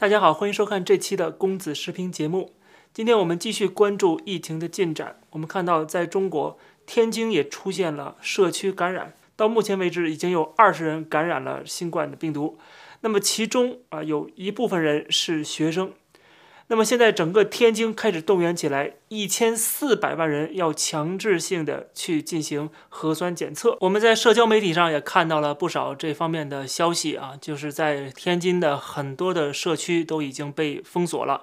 大家好，欢迎收看这期的公子视频节目。今天我们继续关注疫情的进展。我们看到，在中国天津也出现了社区感染，到目前为止已经有二十人感染了新冠的病毒。那么其中啊，有一部分人是学生。那么现在整个天津开始动员起来，一千四百万人要强制性的去进行核酸检测。我们在社交媒体上也看到了不少这方面的消息啊，就是在天津的很多的社区都已经被封锁了，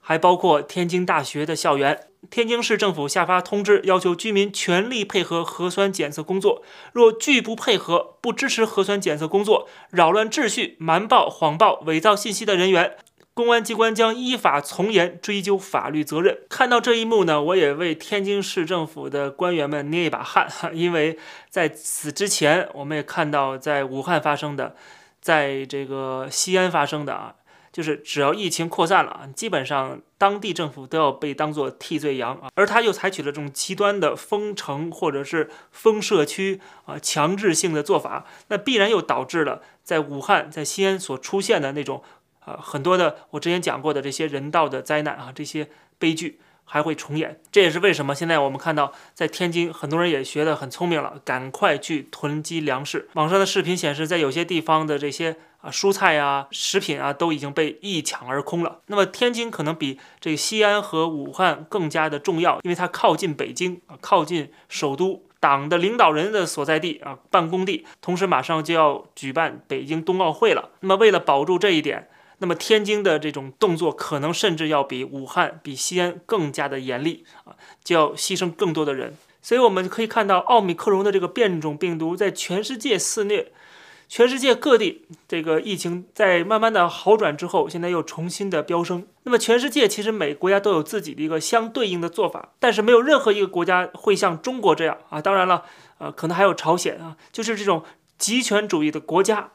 还包括天津大学的校园。天津市政府下发通知，要求居民全力配合核酸检测工作，若拒不配合、不支持核酸检测工作、扰乱秩序、瞒报、谎报、伪造信息的人员。公安机关将依法从严追究法律责任。看到这一幕呢，我也为天津市政府的官员们捏一把汗，因为在此之前，我们也看到在武汉发生的，在这个西安发生的啊，就是只要疫情扩散了啊，基本上当地政府都要被当做替罪羊啊，而他又采取了这种极端的封城或者是封社区啊，强制性的做法，那必然又导致了在武汉、在西安所出现的那种。啊，很多的我之前讲过的这些人道的灾难啊，这些悲剧还会重演。这也是为什么现在我们看到在天津，很多人也学得很聪明了，赶快去囤积粮食。网上的视频显示，在有些地方的这些啊蔬菜啊、食品啊都已经被一抢而空了。那么天津可能比这个西安和武汉更加的重要，因为它靠近北京啊，靠近首都，党的领导人的所在地啊，办公地。同时马上就要举办北京冬奥会了。那么为了保住这一点。那么天津的这种动作，可能甚至要比武汉、比西安更加的严厉啊，就要牺牲更多的人。所以我们可以看到，奥密克戎的这个变种病毒在全世界肆虐，全世界各地这个疫情在慢慢的好转之后，现在又重新的飙升。那么全世界其实每个国家都有自己的一个相对应的做法，但是没有任何一个国家会像中国这样啊。当然了，呃，可能还有朝鲜啊，就是这种极权主义的国家。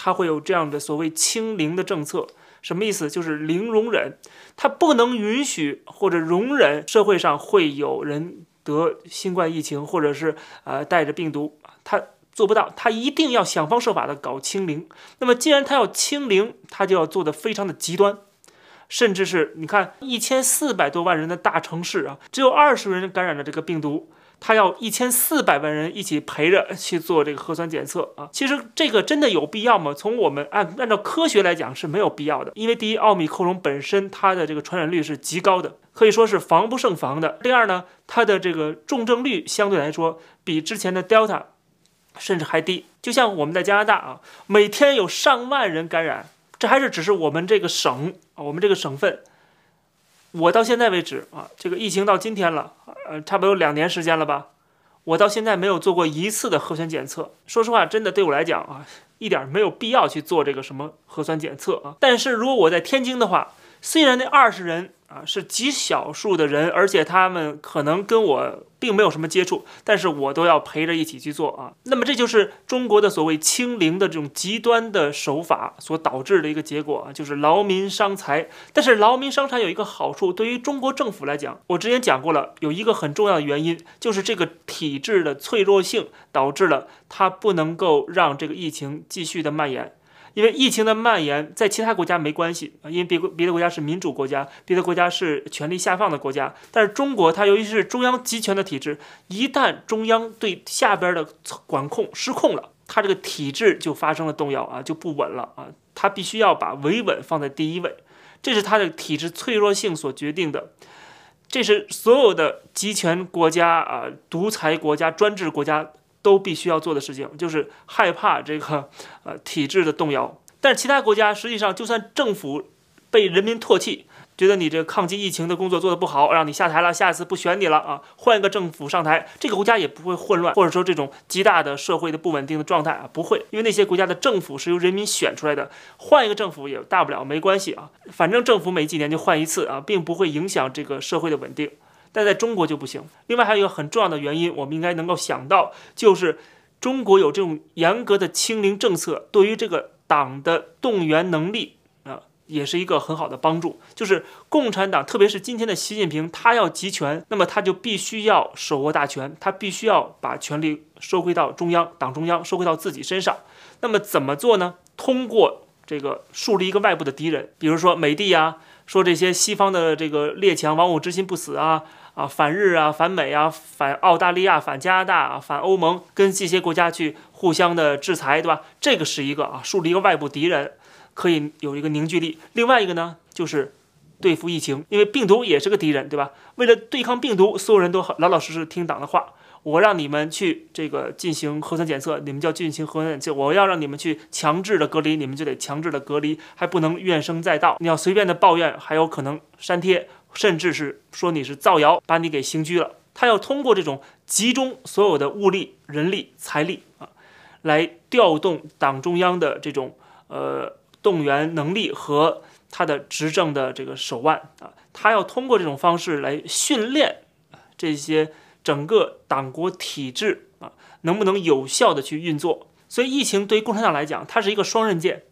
它会有这样的所谓清零的政策，什么意思？就是零容忍，它不能允许或者容忍社会上会有人得新冠疫情，或者是呃带着病毒，它做不到，它一定要想方设法的搞清零。那么既然它要清零，它就要做的非常的极端，甚至是你看一千四百多万人的大城市啊，只有二十人感染了这个病毒。他要一千四百万人一起陪着去做这个核酸检测啊！其实这个真的有必要吗？从我们按按照科学来讲是没有必要的，因为第一，奥密克戎本身它的这个传染率是极高的，可以说是防不胜防的。第二呢，它的这个重症率相对来说比之前的 Delta 甚至还低。就像我们在加拿大啊，每天有上万人感染，这还是只是我们这个省啊，我们这个省份。我到现在为止啊，这个疫情到今天了，呃，差不多有两年时间了吧。我到现在没有做过一次的核酸检测。说实话，真的对我来讲啊，一点没有必要去做这个什么核酸检测啊。但是如果我在天津的话，虽然那二十人。啊，是极少数的人，而且他们可能跟我并没有什么接触，但是我都要陪着一起去做啊。那么这就是中国的所谓清零的这种极端的手法所导致的一个结果啊，就是劳民伤财。但是劳民伤财有一个好处，对于中国政府来讲，我之前讲过了，有一个很重要的原因，就是这个体制的脆弱性导致了它不能够让这个疫情继续的蔓延。因为疫情的蔓延，在其他国家没关系啊，因为别别的国家是民主国家，别的国家是权力下放的国家。但是中国，它由于是中央集权的体制，一旦中央对下边的管控失控了，它这个体制就发生了动摇啊，就不稳了啊。它必须要把维稳放在第一位，这是它的体制脆弱性所决定的。这是所有的集权国家啊、独裁国家、专制国家。都必须要做的事情，就是害怕这个 呃体制的动摇。但是其他国家实际上，就算政府被人民唾弃，觉得你这抗击疫情的工作做得不好，让你下台了，下一次不选你了啊，换一个政府上台，这个国家也不会混乱，或者说这种极大的社会的不稳定的状态啊，不会，因为那些国家的政府是由人民选出来的，换一个政府也大不了，没关系啊，反正政府每几年就换一次啊，并不会影响这个社会的稳定。但在中国就不行。另外还有一个很重要的原因，我们应该能够想到，就是中国有这种严格的清零政策，对于这个党的动员能力啊，也是一个很好的帮助。就是共产党，特别是今天的习近平，他要集权，那么他就必须要手握大权，他必须要把权力收回到中央，党中央收回到自己身上。那么怎么做呢？通过这个树立一个外部的敌人，比如说美帝呀，说这些西方的这个列强亡我之心不死啊啊，反日啊，反美啊，反澳大利亚，反加拿大啊，反欧盟，跟这些国家去互相的制裁，对吧？这个是一个啊，树立一个外部敌人，可以有一个凝聚力。另外一个呢，就是对付疫情，因为病毒也是个敌人，对吧？为了对抗病毒，所有人都老老实实听党的话。我让你们去这个进行核酸检测，你们就要进行核酸检测。我要让你们去强制的隔离，你们就得强制的隔离，还不能怨声载道。你要随便的抱怨，还有可能删帖，甚至是说你是造谣，把你给刑拘了。他要通过这种集中所有的物力、人力、财力啊，来调动党中央的这种呃动员能力和他的执政的这个手腕啊，他要通过这种方式来训练这些。整个党国体制啊，能不能有效的去运作？所以疫情对于共产党来讲，它是一个双刃剑，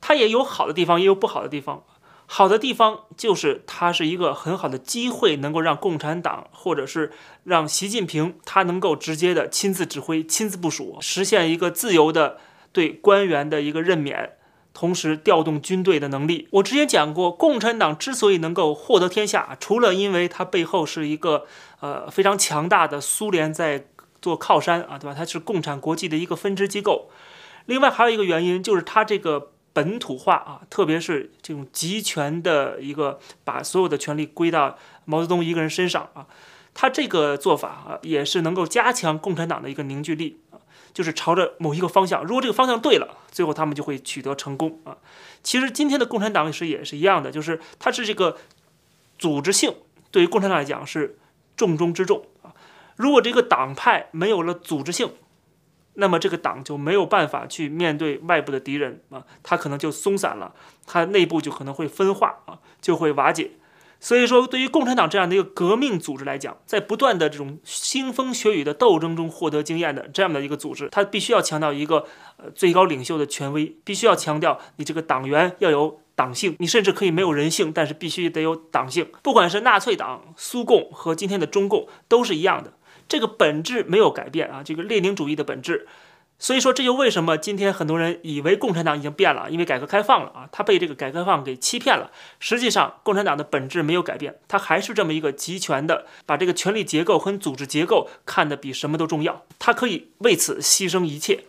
它也有好的地方，也有不好的地方。好的地方就是它是一个很好的机会，能够让共产党或者是让习近平他能够直接的亲自指挥、亲自部署，实现一个自由的对官员的一个任免。同时调动军队的能力。我之前讲过，共产党之所以能够获得天下，除了因为它背后是一个呃非常强大的苏联在做靠山啊，对吧？它是共产国际的一个分支机构。另外还有一个原因就是它这个本土化啊，特别是这种集权的一个把所有的权力归到毛泽东一个人身上啊，他这个做法啊，也是能够加强共产党的一个凝聚力。就是朝着某一个方向，如果这个方向对了，最后他们就会取得成功啊。其实今天的共产党是也是一样的，就是它是这个组织性对于共产党来讲是重中之重啊。如果这个党派没有了组织性，那么这个党就没有办法去面对外部的敌人啊，它可能就松散了，它内部就可能会分化啊，就会瓦解。所以说，对于共产党这样的一个革命组织来讲，在不断的这种腥风血雨的斗争中获得经验的这样的一个组织，它必须要强调一个呃最高领袖的权威，必须要强调你这个党员要有党性，你甚至可以没有人性，但是必须得有党性。不管是纳粹党、苏共和今天的中共都是一样的，这个本质没有改变啊，这个列宁主义的本质。所以说，这就为什么今天很多人以为共产党已经变了，因为改革开放了啊，他被这个改革开放给欺骗了。实际上，共产党的本质没有改变，他还是这么一个集权的，把这个权力结构和组织结构看得比什么都重要，他可以为此牺牲一切，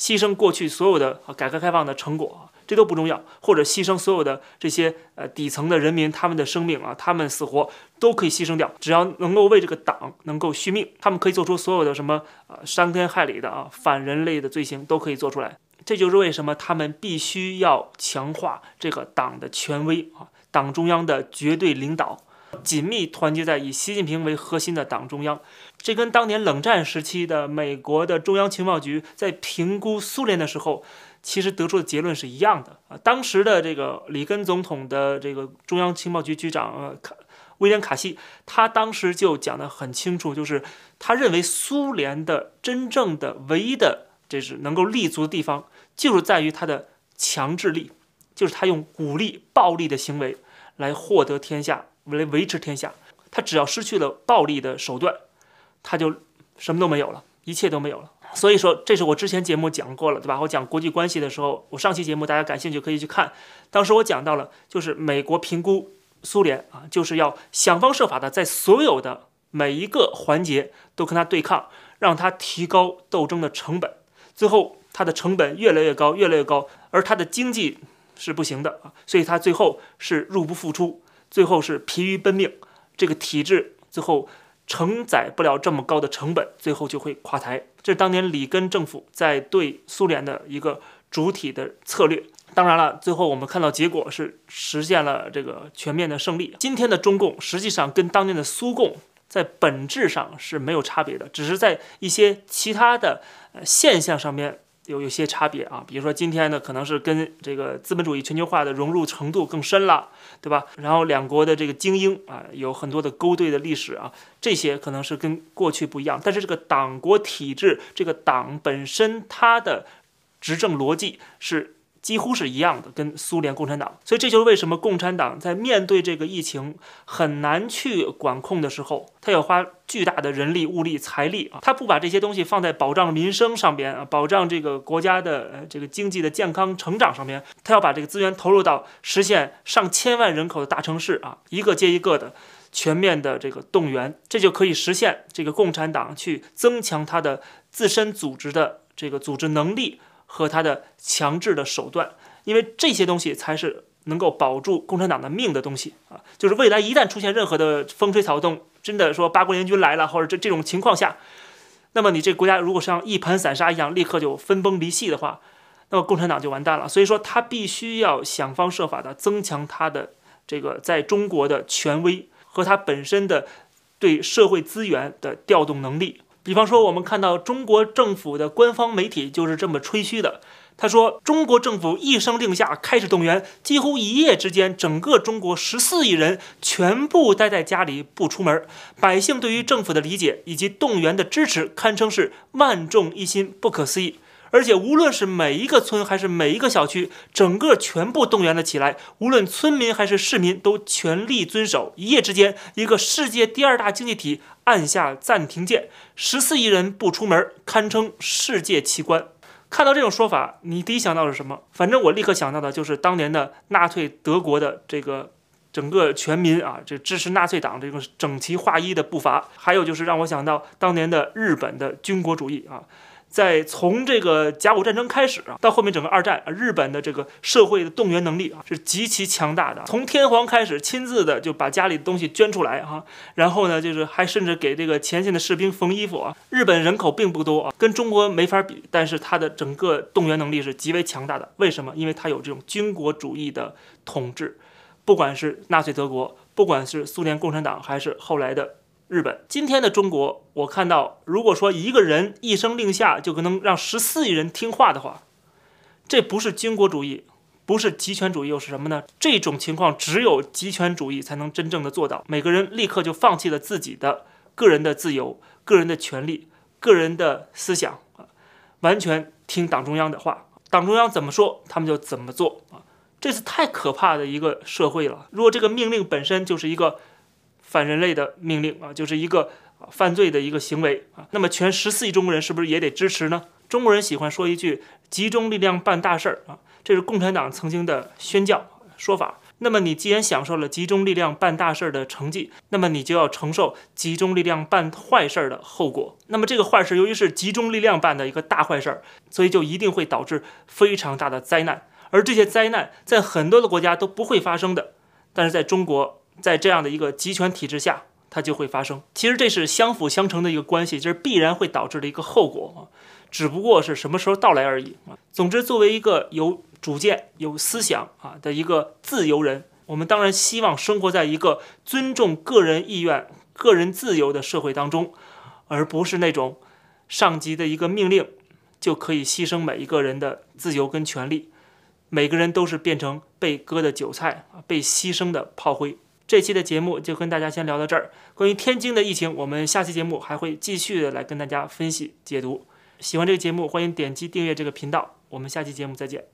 牺牲过去所有的改革开放的成果。这都不重要，或者牺牲所有的这些呃底层的人民，他们的生命啊，他们死活都可以牺牲掉，只要能够为这个党能够续命，他们可以做出所有的什么啊伤天害理的啊反人类的罪行都可以做出来。这就是为什么他们必须要强化这个党的权威啊，党中央的绝对领导，紧密团结在以习近平为核心的党中央。这跟当年冷战时期的美国的中央情报局在评估苏联的时候。其实得出的结论是一样的啊。当时的这个里根总统的这个中央情报局局长呃卡威廉卡西，他当时就讲得很清楚，就是他认为苏联的真正的唯一的这是能够立足的地方，就是在于他的强制力，就是他用武力、暴力的行为来获得天下，来维持天下。他只要失去了暴力的手段，他就什么都没有了，一切都没有了。所以说，这是我之前节目讲过了，对吧？我讲国际关系的时候，我上期节目大家感兴趣可以去看。当时我讲到了，就是美国评估苏联啊，就是要想方设法的在所有的每一个环节都跟他对抗，让他提高斗争的成本。最后，他的成本越来越高，越来越高，而他的经济是不行的啊，所以他最后是入不敷出，最后是疲于奔命。这个体制最后。承载不了这么高的成本，最后就会垮台。这是当年里根政府在对苏联的一个主体的策略。当然了，最后我们看到结果是实现了这个全面的胜利。今天的中共实际上跟当年的苏共在本质上是没有差别的，只是在一些其他的现象上面。有有些差别啊，比如说今天呢，可能是跟这个资本主义全球化的融入程度更深了，对吧？然后两国的这个精英啊，有很多的勾兑的历史啊，这些可能是跟过去不一样。但是这个党国体制，这个党本身它的执政逻辑是几乎是一样的，跟苏联共产党。所以这就是为什么共产党在面对这个疫情很难去管控的时候，他要花巨大的人力、物力、财力啊，他不把这些东西放在保障民生上边啊，保障这个国家的呃这个经济的健康成长上面，他要把这个资源投入到实现上千万人口的大城市啊，一个接一个的全面的这个动员，这就可以实现这个共产党去增强他的自身组织的这个组织能力。和他的强制的手段，因为这些东西才是能够保住共产党的命的东西啊！就是未来一旦出现任何的风吹草动，真的说八国联军来了，或者这这种情况下，那么你这国家如果像一盘散沙一样，立刻就分崩离析的话，那么共产党就完蛋了。所以说，他必须要想方设法的增强他的这个在中国的权威和他本身的对社会资源的调动能力。比方说，我们看到中国政府的官方媒体就是这么吹嘘的。他说，中国政府一声令下开始动员，几乎一夜之间，整个中国十四亿人全部待在家里不出门。百姓对于政府的理解以及动员的支持，堪称是万众一心，不可思议。而且，无论是每一个村还是每一个小区，整个全部动员了起来。无论村民还是市民，都全力遵守。一夜之间，一个世界第二大经济体按下暂停键，十四亿人不出门，堪称世界奇观。看到这种说法，你第一想到是什么？反正我立刻想到的就是当年的纳粹德国的这个整个全民啊，这支持纳粹党这个整齐划一的步伐。还有就是让我想到当年的日本的军国主义啊。在从这个甲午战争开始啊，到后面整个二战啊，日本的这个社会的动员能力啊是极其强大的。从天皇开始，亲自的就把家里的东西捐出来哈，然后呢，就是还甚至给这个前线的士兵缝衣服啊。日本人口并不多啊，跟中国没法比，但是它的整个动员能力是极为强大的。为什么？因为它有这种军国主义的统治，不管是纳粹德国，不管是苏联共产党，还是后来的。日本今天的中国，我看到，如果说一个人一声令下就可能让十四亿人听话的话，这不是军国主义，不是极权主义，又是什么呢？这种情况只有极权主义才能真正的做到，每个人立刻就放弃了自己的个人的自由、个人的权利、个人的思想啊，完全听党中央的话，党中央怎么说，他们就怎么做啊，这是太可怕的一个社会了。如果这个命令本身就是一个。反人类的命令啊，就是一个犯罪的一个行为啊。那么全十四亿中国人是不是也得支持呢？中国人喜欢说一句“集中力量办大事儿”啊，这是共产党曾经的宣教说法。那么你既然享受了集中力量办大事儿的成绩，那么你就要承受集中力量办坏事儿的后果。那么这个坏事由于是集中力量办的一个大坏事儿，所以就一定会导致非常大的灾难。而这些灾难在很多的国家都不会发生的，但是在中国。在这样的一个集权体制下，它就会发生。其实这是相辅相成的一个关系，这是必然会导致的一个后果啊，只不过是什么时候到来而已啊。总之，作为一个有主见、有思想啊的一个自由人，我们当然希望生活在一个尊重个人意愿、个人自由的社会当中，而不是那种上级的一个命令就可以牺牲每一个人的自由跟权利，每个人都是变成被割的韭菜啊，被牺牲的炮灰。这期的节目就跟大家先聊到这儿。关于天津的疫情，我们下期节目还会继续的来跟大家分析解读。喜欢这个节目，欢迎点击订阅这个频道。我们下期节目再见。